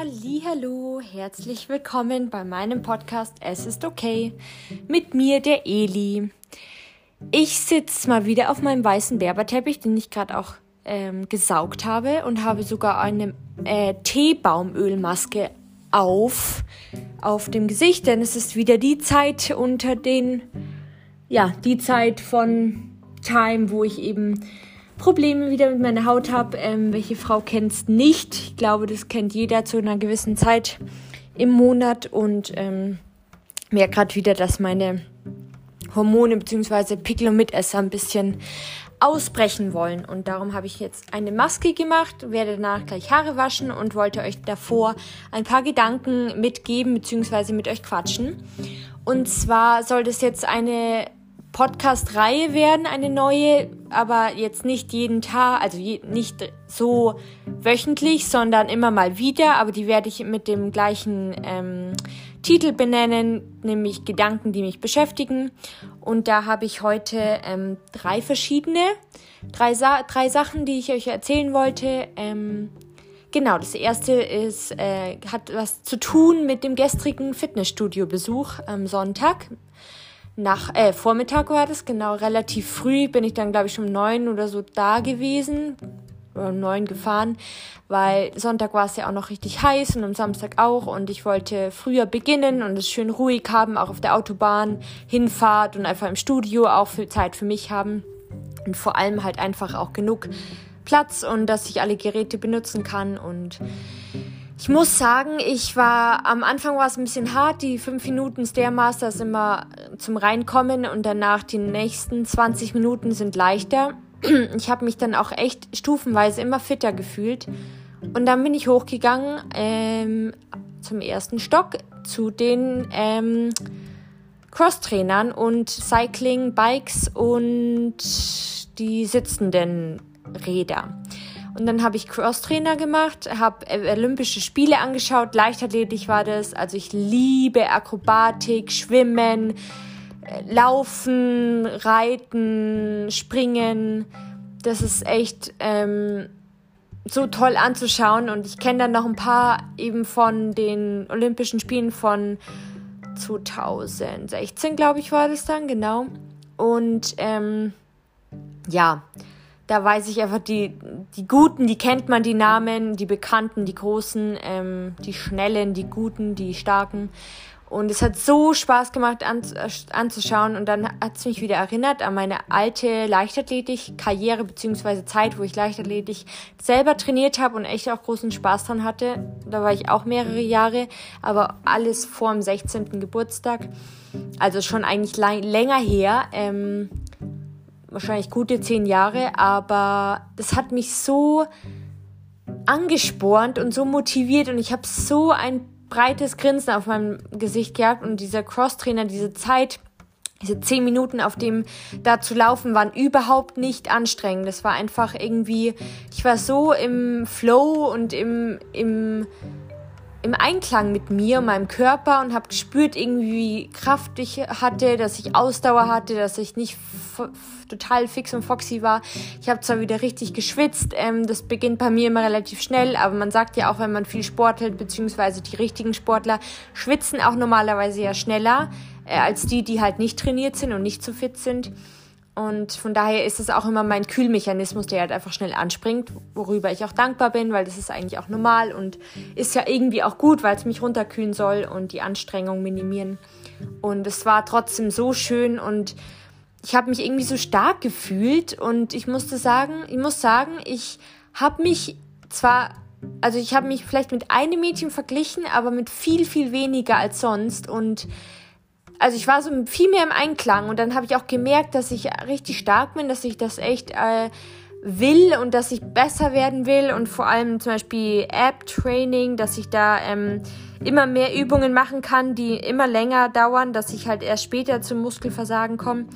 Hallo, herzlich willkommen bei meinem Podcast Es ist okay mit mir der Eli. Ich sitze mal wieder auf meinem weißen Berberteppich, den ich gerade auch ähm, gesaugt habe und habe sogar eine äh, Teebaumölmaske auf auf dem Gesicht, denn es ist wieder die Zeit unter den ja die Zeit von Time, wo ich eben Probleme wieder mit meiner Haut habe. Ähm, welche Frau kennt es nicht? Ich glaube, das kennt jeder zu einer gewissen Zeit im Monat und ähm, merke gerade wieder, dass meine Hormone bzw. Pickel und Mitesser ein bisschen ausbrechen wollen. Und darum habe ich jetzt eine Maske gemacht, werde danach gleich Haare waschen und wollte euch davor ein paar Gedanken mitgeben bzw. mit euch quatschen. Und zwar soll das jetzt eine Podcast-Reihe werden, eine neue, aber jetzt nicht jeden Tag, also je, nicht so wöchentlich, sondern immer mal wieder, aber die werde ich mit dem gleichen ähm, Titel benennen, nämlich Gedanken, die mich beschäftigen. Und da habe ich heute ähm, drei verschiedene, drei, Sa drei Sachen, die ich euch erzählen wollte. Ähm, genau, das erste ist, äh, hat was zu tun mit dem gestrigen Fitnessstudio-Besuch am Sonntag nach, äh, Vormittag war das, genau, relativ früh bin ich dann, glaube ich, um neun oder so da gewesen, oder um neun gefahren, weil Sonntag war es ja auch noch richtig heiß und am Samstag auch und ich wollte früher beginnen und es schön ruhig haben, auch auf der Autobahn, Hinfahrt und einfach im Studio auch viel Zeit für mich haben und vor allem halt einfach auch genug Platz und dass ich alle Geräte benutzen kann und ich muss sagen, ich war am Anfang war es ein bisschen hart, die fünf Minuten Stairmaster ist immer zum Reinkommen und danach die nächsten 20 Minuten sind leichter. Ich habe mich dann auch echt stufenweise immer fitter gefühlt. Und dann bin ich hochgegangen ähm, zum ersten Stock zu den ähm, Cross-Trainern und Cycling, Bikes und die sitzenden Räder. Und dann habe ich Crosstrainer gemacht, habe Olympische Spiele angeschaut, Leichtathletik war das. Also ich liebe Akrobatik, Schwimmen, äh, Laufen, Reiten, Springen. Das ist echt ähm, so toll anzuschauen. Und ich kenne dann noch ein paar eben von den Olympischen Spielen von 2016, glaube ich, war das dann, genau. Und ähm, ja, da weiß ich einfach, die, die Guten, die kennt man, die Namen, die Bekannten, die Großen, ähm, die Schnellen, die Guten, die Starken. Und es hat so Spaß gemacht an, anzuschauen. Und dann hat es mich wieder erinnert an meine alte Leichtathletik-Karriere beziehungsweise Zeit, wo ich Leichtathletik selber trainiert habe und echt auch großen Spaß dran hatte. Da war ich auch mehrere Jahre, aber alles vor dem 16. Geburtstag. Also schon eigentlich länger her. Ähm, wahrscheinlich gute zehn Jahre, aber das hat mich so angespornt und so motiviert und ich habe so ein breites Grinsen auf meinem Gesicht gehabt und dieser Crosstrainer, diese Zeit, diese zehn Minuten auf dem da zu laufen, waren überhaupt nicht anstrengend. Das war einfach irgendwie, ich war so im Flow und im, im, im Einklang mit mir meinem Körper und habe gespürt, irgendwie wie Kraft ich hatte, dass ich Ausdauer hatte, dass ich nicht total fix und foxy war. Ich habe zwar wieder richtig geschwitzt, ähm, das beginnt bei mir immer relativ schnell, aber man sagt ja auch, wenn man viel sportelt, beziehungsweise die richtigen Sportler schwitzen auch normalerweise ja schneller äh, als die, die halt nicht trainiert sind und nicht so fit sind. Und von daher ist es auch immer mein Kühlmechanismus, der halt einfach schnell anspringt, worüber ich auch dankbar bin, weil das ist eigentlich auch normal und ist ja irgendwie auch gut, weil es mich runterkühlen soll und die Anstrengung minimieren. Und es war trotzdem so schön und ich habe mich irgendwie so stark gefühlt und ich musste sagen, ich muss sagen, ich habe mich zwar, also ich habe mich vielleicht mit einem Mädchen verglichen, aber mit viel, viel weniger als sonst und also ich war so viel mehr im Einklang und dann habe ich auch gemerkt, dass ich richtig stark bin, dass ich das echt äh, will und dass ich besser werden will und vor allem zum Beispiel App-Training, dass ich da ähm, immer mehr Übungen machen kann, die immer länger dauern, dass ich halt erst später zum Muskelversagen komme.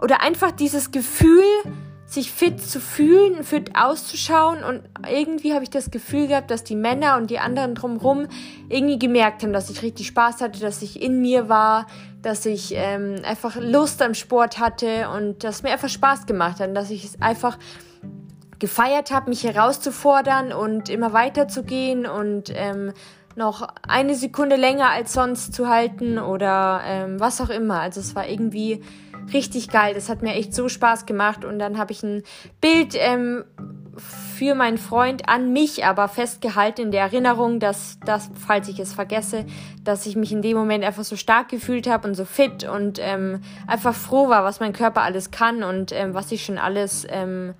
Oder einfach dieses Gefühl, sich fit zu fühlen, fit auszuschauen und irgendwie habe ich das Gefühl gehabt, dass die Männer und die anderen drumherum irgendwie gemerkt haben, dass ich richtig Spaß hatte, dass ich in mir war, dass ich ähm, einfach Lust am Sport hatte und dass mir einfach Spaß gemacht hat, und dass ich es einfach gefeiert habe, mich herauszufordern und immer weiter zu gehen und ähm, noch eine Sekunde länger als sonst zu halten oder ähm, was auch immer. Also es war irgendwie richtig geil. Das hat mir echt so Spaß gemacht. Und dann habe ich ein Bild ähm, für meinen Freund an mich aber festgehalten in der Erinnerung, dass, dass, falls ich es vergesse, dass ich mich in dem Moment einfach so stark gefühlt habe und so fit und ähm, einfach froh war, was mein Körper alles kann und ähm, was ich schon alles ähm,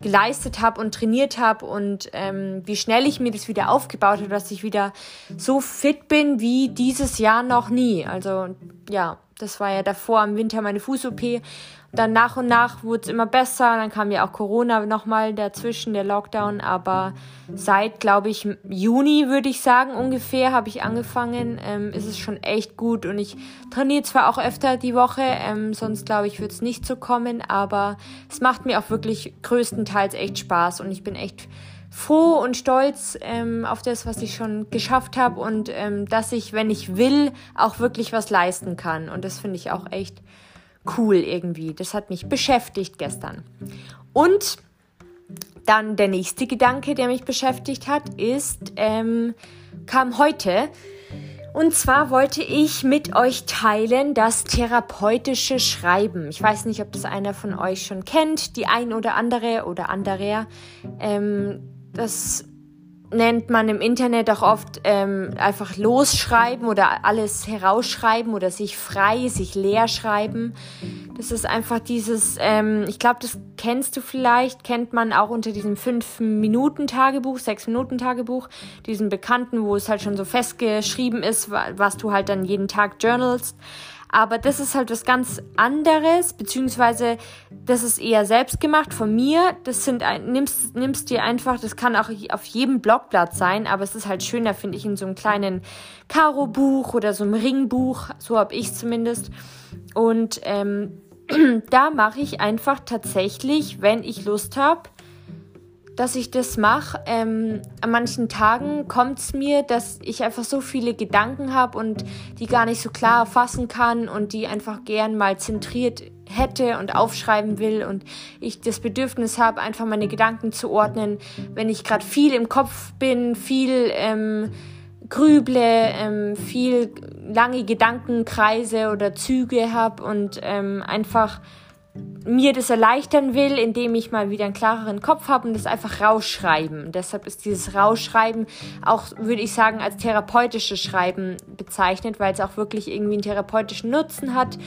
geleistet habe und trainiert habe und ähm, wie schnell ich mir das wieder aufgebaut habe, dass ich wieder so fit bin wie dieses Jahr noch nie. Also ja, das war ja davor im Winter meine Fuß-OP dann nach und nach wurde es immer besser. Dann kam ja auch Corona nochmal dazwischen, der Lockdown. Aber seit, glaube ich, Juni, würde ich sagen, ungefähr, habe ich angefangen. Ähm, ist es schon echt gut. Und ich trainiere zwar auch öfter die Woche, ähm, sonst glaube ich, würde es nicht so kommen. Aber es macht mir auch wirklich größtenteils echt Spaß. Und ich bin echt froh und stolz ähm, auf das, was ich schon geschafft habe und ähm, dass ich, wenn ich will, auch wirklich was leisten kann. Und das finde ich auch echt cool irgendwie. Das hat mich beschäftigt gestern. Und dann der nächste Gedanke, der mich beschäftigt hat, ist, ähm, kam heute. Und zwar wollte ich mit euch teilen das therapeutische Schreiben. Ich weiß nicht, ob das einer von euch schon kennt, die ein oder andere oder anderer. Ähm, das nennt man im Internet auch oft ähm, einfach losschreiben oder alles herausschreiben oder sich frei, sich leer schreiben. Das ist einfach dieses, ähm, ich glaube, das kennst du vielleicht, kennt man auch unter diesem 5-Minuten-Tagebuch, 6-Minuten-Tagebuch, diesen bekannten, wo es halt schon so festgeschrieben ist, was du halt dann jeden Tag journalst. Aber das ist halt was ganz anderes, beziehungsweise das ist eher selbst gemacht von mir. Das sind, nimmst, nimmst dir einfach, das kann auch auf jedem Blogblatt sein, aber es ist halt schöner, finde ich, in so einem kleinen Karo-Buch oder so einem Ringbuch. So habe ich zumindest. Und ähm, da mache ich einfach tatsächlich, wenn ich Lust habe, dass ich das mache. Ähm, an manchen Tagen kommt es mir, dass ich einfach so viele Gedanken habe und die gar nicht so klar fassen kann und die einfach gern mal zentriert hätte und aufschreiben will und ich das Bedürfnis habe, einfach meine Gedanken zu ordnen, wenn ich gerade viel im Kopf bin, viel ähm, grüble, ähm, viel lange Gedankenkreise oder Züge habe und ähm, einfach mir das erleichtern will, indem ich mal wieder einen klareren Kopf habe und das einfach rausschreiben. Deshalb ist dieses Rausschreiben auch, würde ich sagen, als therapeutisches Schreiben bezeichnet, weil es auch wirklich irgendwie einen therapeutischen Nutzen hat.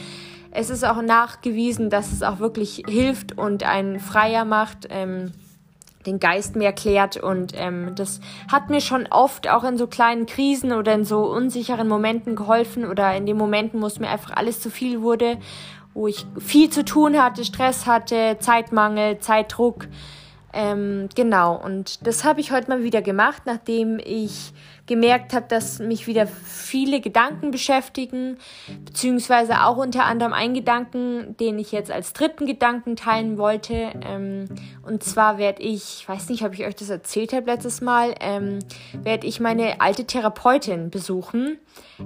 Es ist auch nachgewiesen, dass es auch wirklich hilft und einen freier macht. Ähm, den Geist mehr klärt und ähm, das hat mir schon oft auch in so kleinen Krisen oder in so unsicheren Momenten geholfen oder in den Momenten, wo es mir einfach alles zu viel wurde wo ich viel zu tun hatte, Stress hatte, Zeitmangel, Zeitdruck. Ähm, genau, und das habe ich heute mal wieder gemacht, nachdem ich gemerkt habe, dass mich wieder viele Gedanken beschäftigen, beziehungsweise auch unter anderem ein Gedanken, den ich jetzt als dritten Gedanken teilen wollte. Ähm, und zwar werde ich, ich weiß nicht, ob ich euch das erzählt habe letztes Mal, ähm, werde ich meine alte Therapeutin besuchen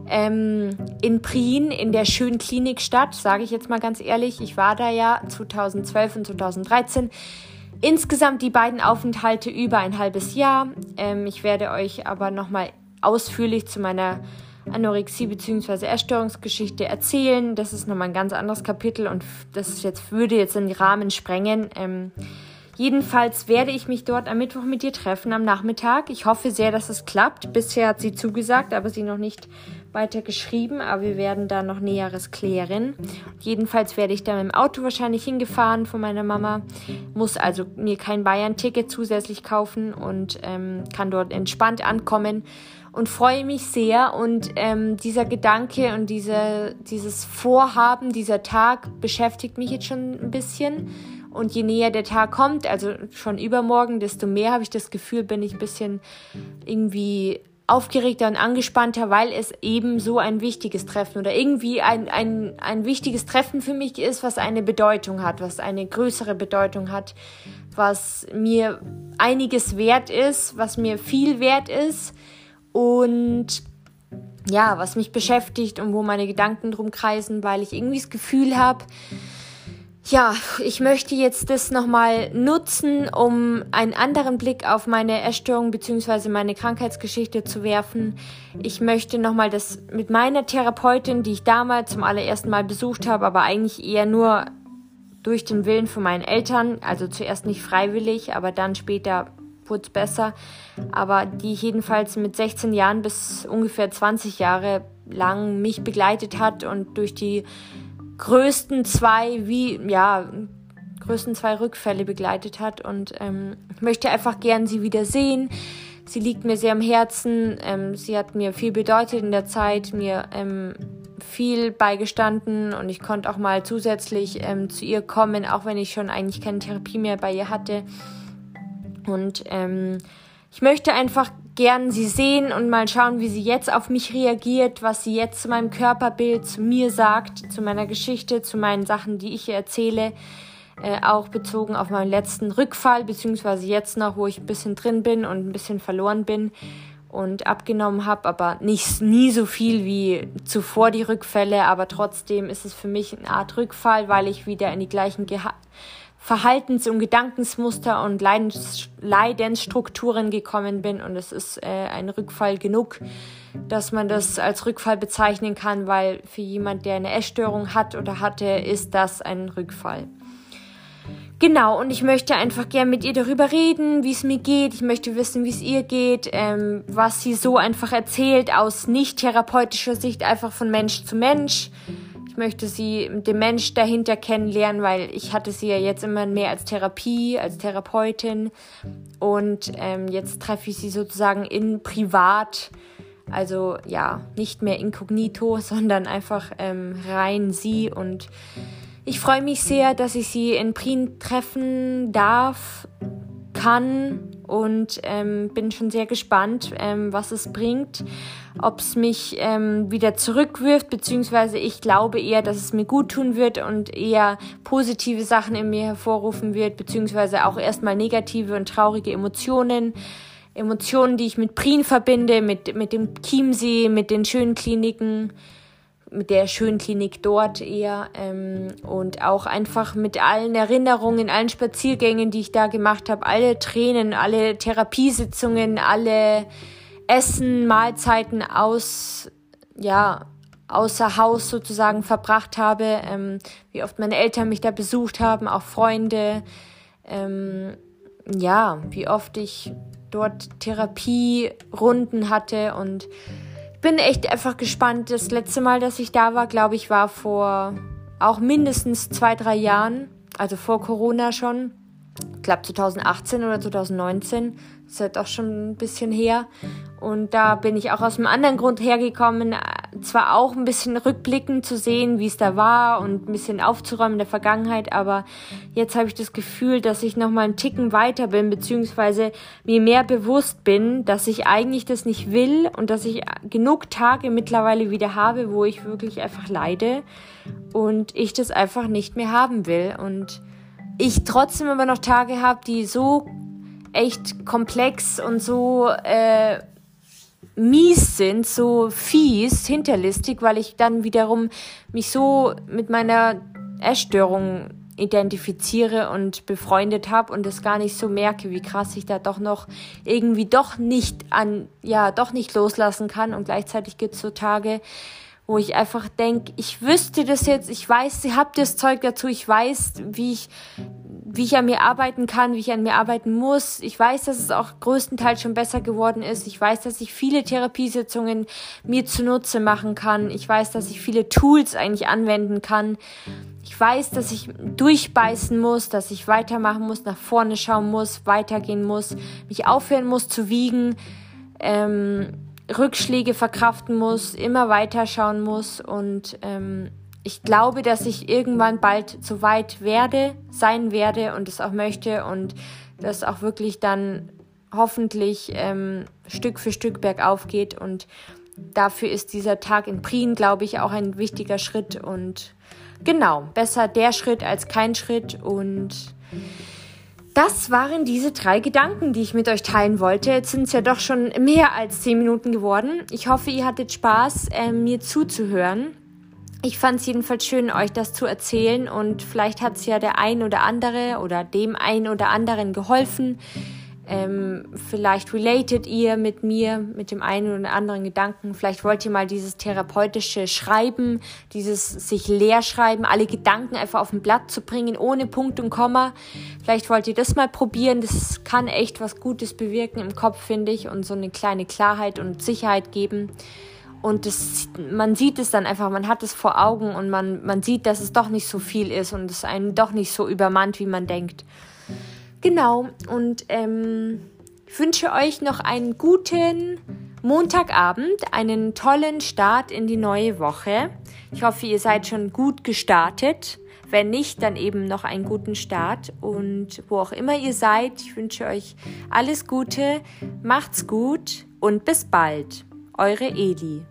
ähm, in Prien in der schönen Klinikstadt, sage ich jetzt mal ganz ehrlich. Ich war da ja 2012 und 2013 Insgesamt die beiden Aufenthalte über ein halbes Jahr. Ähm, ich werde euch aber nochmal ausführlich zu meiner Anorexie bzw. Essstörungsgeschichte erzählen. Das ist nochmal ein ganz anderes Kapitel und das jetzt, würde jetzt den Rahmen sprengen. Ähm, jedenfalls werde ich mich dort am Mittwoch mit dir treffen am Nachmittag. Ich hoffe sehr, dass es klappt. Bisher hat sie zugesagt, aber sie noch nicht weiter geschrieben, aber wir werden da noch Näheres klären. Jedenfalls werde ich da mit dem Auto wahrscheinlich hingefahren von meiner Mama, muss also mir kein Bayern-Ticket zusätzlich kaufen und ähm, kann dort entspannt ankommen und freue mich sehr. Und ähm, dieser Gedanke und diese, dieses Vorhaben, dieser Tag beschäftigt mich jetzt schon ein bisschen. Und je näher der Tag kommt, also schon übermorgen, desto mehr habe ich das Gefühl, bin ich ein bisschen irgendwie aufgeregter und angespannter, weil es eben so ein wichtiges Treffen oder irgendwie ein, ein, ein wichtiges Treffen für mich ist, was eine Bedeutung hat, was eine größere Bedeutung hat, was mir einiges wert ist, was mir viel wert ist und ja, was mich beschäftigt und wo meine Gedanken drum kreisen, weil ich irgendwie das Gefühl habe, ja, ich möchte jetzt das nochmal nutzen, um einen anderen Blick auf meine Essstörung bzw. meine Krankheitsgeschichte zu werfen. Ich möchte nochmal das mit meiner Therapeutin, die ich damals zum allerersten Mal besucht habe, aber eigentlich eher nur durch den Willen von meinen Eltern, also zuerst nicht freiwillig, aber dann später wurde es besser, aber die jedenfalls mit 16 Jahren bis ungefähr 20 Jahre lang mich begleitet hat und durch die größten zwei, wie, ja, größten zwei Rückfälle begleitet hat und ähm, möchte einfach gern sie wieder sehen. Sie liegt mir sehr am Herzen. Ähm, sie hat mir viel bedeutet in der Zeit, mir ähm, viel beigestanden und ich konnte auch mal zusätzlich ähm, zu ihr kommen, auch wenn ich schon eigentlich keine Therapie mehr bei ihr hatte. Und ähm, ich möchte einfach gern sie sehen und mal schauen, wie sie jetzt auf mich reagiert, was sie jetzt zu meinem Körperbild, zu mir sagt, zu meiner Geschichte, zu meinen Sachen, die ich ihr erzähle. Äh, auch bezogen auf meinen letzten Rückfall, beziehungsweise jetzt noch, wo ich ein bisschen drin bin und ein bisschen verloren bin und abgenommen habe, aber nicht nie so viel wie zuvor die Rückfälle, aber trotzdem ist es für mich eine Art Rückfall, weil ich wieder in die gleichen Geha Verhaltens- und Gedankensmuster und Leidens Leidensstrukturen gekommen bin. Und es ist äh, ein Rückfall genug, dass man das als Rückfall bezeichnen kann, weil für jemand, der eine Essstörung hat oder hatte, ist das ein Rückfall. Genau, und ich möchte einfach gern mit ihr darüber reden, wie es mir geht. Ich möchte wissen, wie es ihr geht, ähm, was sie so einfach erzählt aus nicht therapeutischer Sicht, einfach von Mensch zu Mensch möchte sie, den Mensch dahinter kennenlernen, weil ich hatte sie ja jetzt immer mehr als Therapie, als Therapeutin. Und ähm, jetzt treffe ich sie sozusagen in privat, also ja, nicht mehr inkognito, sondern einfach ähm, rein sie. Und ich freue mich sehr, dass ich sie in Prien treffen darf, kann und ähm, bin schon sehr gespannt, ähm, was es bringt, ob es mich ähm, wieder zurückwirft, beziehungsweise ich glaube eher, dass es mir gut tun wird und eher positive Sachen in mir hervorrufen wird, beziehungsweise auch erstmal negative und traurige Emotionen. Emotionen, die ich mit Prien verbinde, mit, mit dem Chiemsee, mit den schönen Kliniken mit der schönen Klinik dort eher ähm, und auch einfach mit allen Erinnerungen, allen Spaziergängen, die ich da gemacht habe, alle Tränen, alle Therapiesitzungen, alle Essen, Mahlzeiten aus, ja, außer Haus sozusagen verbracht habe, ähm, wie oft meine Eltern mich da besucht haben, auch Freunde, ähm, ja, wie oft ich dort Therapierunden hatte und bin echt einfach gespannt. Das letzte Mal, dass ich da war, glaube ich, war vor auch mindestens zwei, drei Jahren, also vor Corona schon. Ich glaube 2018 oder 2019. Das ist halt auch schon ein bisschen her. Und da bin ich auch aus einem anderen Grund hergekommen, zwar auch ein bisschen rückblickend zu sehen, wie es da war und ein bisschen aufzuräumen in der Vergangenheit, aber jetzt habe ich das Gefühl, dass ich noch mal einen Ticken weiter bin, beziehungsweise mir mehr bewusst bin, dass ich eigentlich das nicht will und dass ich genug Tage mittlerweile wieder habe, wo ich wirklich einfach leide und ich das einfach nicht mehr haben will. Und ich trotzdem aber noch Tage habe, die so echt komplex und so äh, mies sind, so fies, hinterlistig, weil ich dann wiederum mich so mit meiner Essstörung identifiziere und befreundet habe und es gar nicht so merke, wie krass ich da doch noch irgendwie doch nicht an, ja, doch nicht loslassen kann. Und gleichzeitig gibt es so Tage, wo ich einfach denke, ich wüsste das jetzt, ich weiß, sie habt das Zeug dazu, ich weiß, wie ich wie ich an mir arbeiten kann, wie ich an mir arbeiten muss. Ich weiß, dass es auch größtenteils schon besser geworden ist. Ich weiß, dass ich viele Therapiesitzungen mir zunutze machen kann. Ich weiß, dass ich viele Tools eigentlich anwenden kann. Ich weiß, dass ich durchbeißen muss, dass ich weitermachen muss, nach vorne schauen muss, weitergehen muss, mich aufhören muss zu wiegen, ähm, Rückschläge verkraften muss, immer weiter schauen muss und ähm, ich glaube, dass ich irgendwann bald so weit werde, sein werde und es auch möchte und das auch wirklich dann hoffentlich ähm, Stück für Stück bergauf geht und dafür ist dieser Tag in Prien, glaube ich, auch ein wichtiger Schritt und genau, besser der Schritt als kein Schritt und das waren diese drei Gedanken, die ich mit euch teilen wollte. Jetzt sind es ja doch schon mehr als zehn Minuten geworden. Ich hoffe, ihr hattet Spaß, äh, mir zuzuhören. ich fand es jedenfalls schön, euch das zu erzählen und vielleicht hat es ja der ein oder andere oder dem ein oder anderen geholfen. Ähm, vielleicht related ihr mit mir, mit dem einen oder anderen Gedanken. Vielleicht wollt ihr mal dieses therapeutische Schreiben, dieses sich leer schreiben, alle Gedanken einfach auf ein Blatt zu bringen, ohne Punkt und Komma. Vielleicht wollt ihr das mal probieren. Das kann echt was Gutes bewirken im Kopf, finde ich, und so eine kleine Klarheit und Sicherheit geben. Und das, man sieht es dann einfach, man hat es vor Augen und man, man sieht, dass es doch nicht so viel ist und es einem doch nicht so übermannt, wie man denkt. Genau, und ähm, ich wünsche euch noch einen guten Montagabend, einen tollen Start in die neue Woche. Ich hoffe, ihr seid schon gut gestartet. Wenn nicht, dann eben noch einen guten Start. Und wo auch immer ihr seid, ich wünsche euch alles Gute, macht's gut und bis bald. Eure Eli.